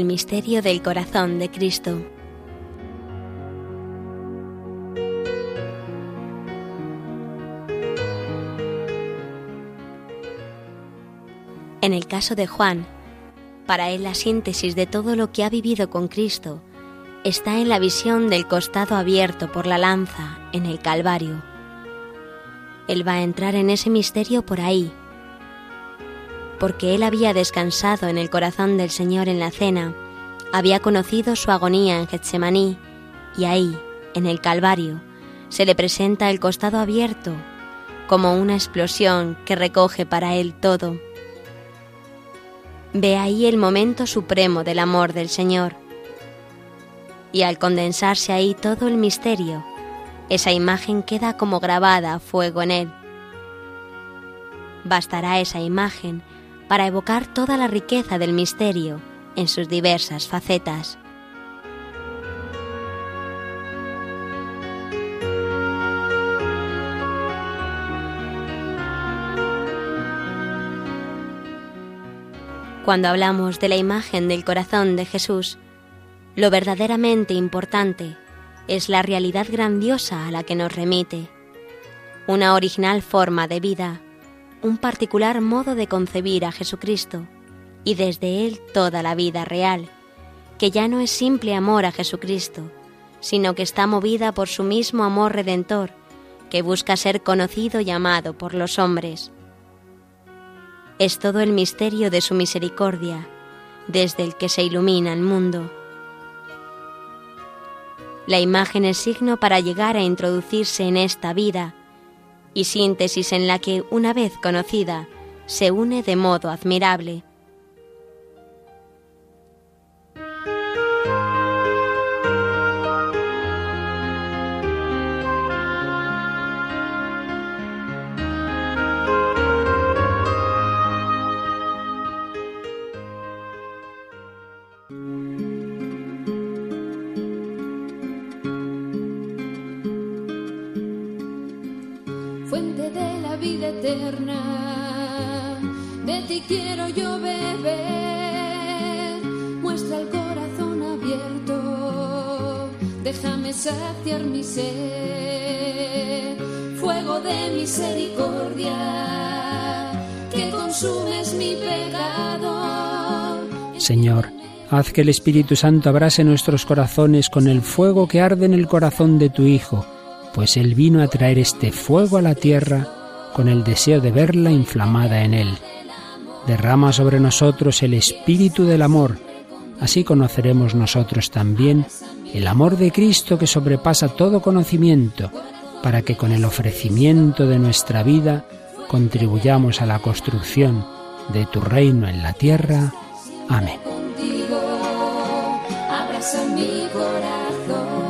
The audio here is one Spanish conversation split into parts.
El misterio del corazón de Cristo. En el caso de Juan, para él la síntesis de todo lo que ha vivido con Cristo está en la visión del costado abierto por la lanza en el Calvario. Él va a entrar en ese misterio por ahí, porque él había descansado en el corazón del Señor en la cena, había conocido su agonía en Getsemaní, y ahí, en el Calvario, se le presenta el costado abierto como una explosión que recoge para él todo. Ve ahí el momento supremo del amor del Señor. Y al condensarse ahí todo el misterio, esa imagen queda como grabada a fuego en él. Bastará esa imagen para evocar toda la riqueza del misterio en sus diversas facetas. Cuando hablamos de la imagen del corazón de Jesús, lo verdaderamente importante es la realidad grandiosa a la que nos remite, una original forma de vida, un particular modo de concebir a Jesucristo y desde Él toda la vida real, que ya no es simple amor a Jesucristo, sino que está movida por su mismo amor redentor, que busca ser conocido y amado por los hombres. Es todo el misterio de su misericordia, desde el que se ilumina el mundo. La imagen es signo para llegar a introducirse en esta vida y síntesis en la que, una vez conocida, se une de modo admirable. De la vida eterna. De ti quiero yo beber, muestra el corazón abierto, déjame saciar mi sed, fuego de misericordia, que consumes mi pecado. Señor, haz que el Espíritu Santo abrase nuestros corazones con el fuego que arde en el corazón de tu Hijo, pues Él vino a traer este fuego a la tierra con el deseo de verla inflamada en Él. Derrama sobre nosotros el Espíritu del amor, así conoceremos nosotros también el amor de Cristo que sobrepasa todo conocimiento, para que con el ofrecimiento de nuestra vida contribuyamos a la construcción de tu reino en la tierra. Amén. Contigo, mi corazón.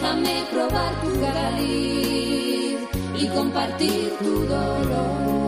Déjame probar tu cariz y compartir tu dolor.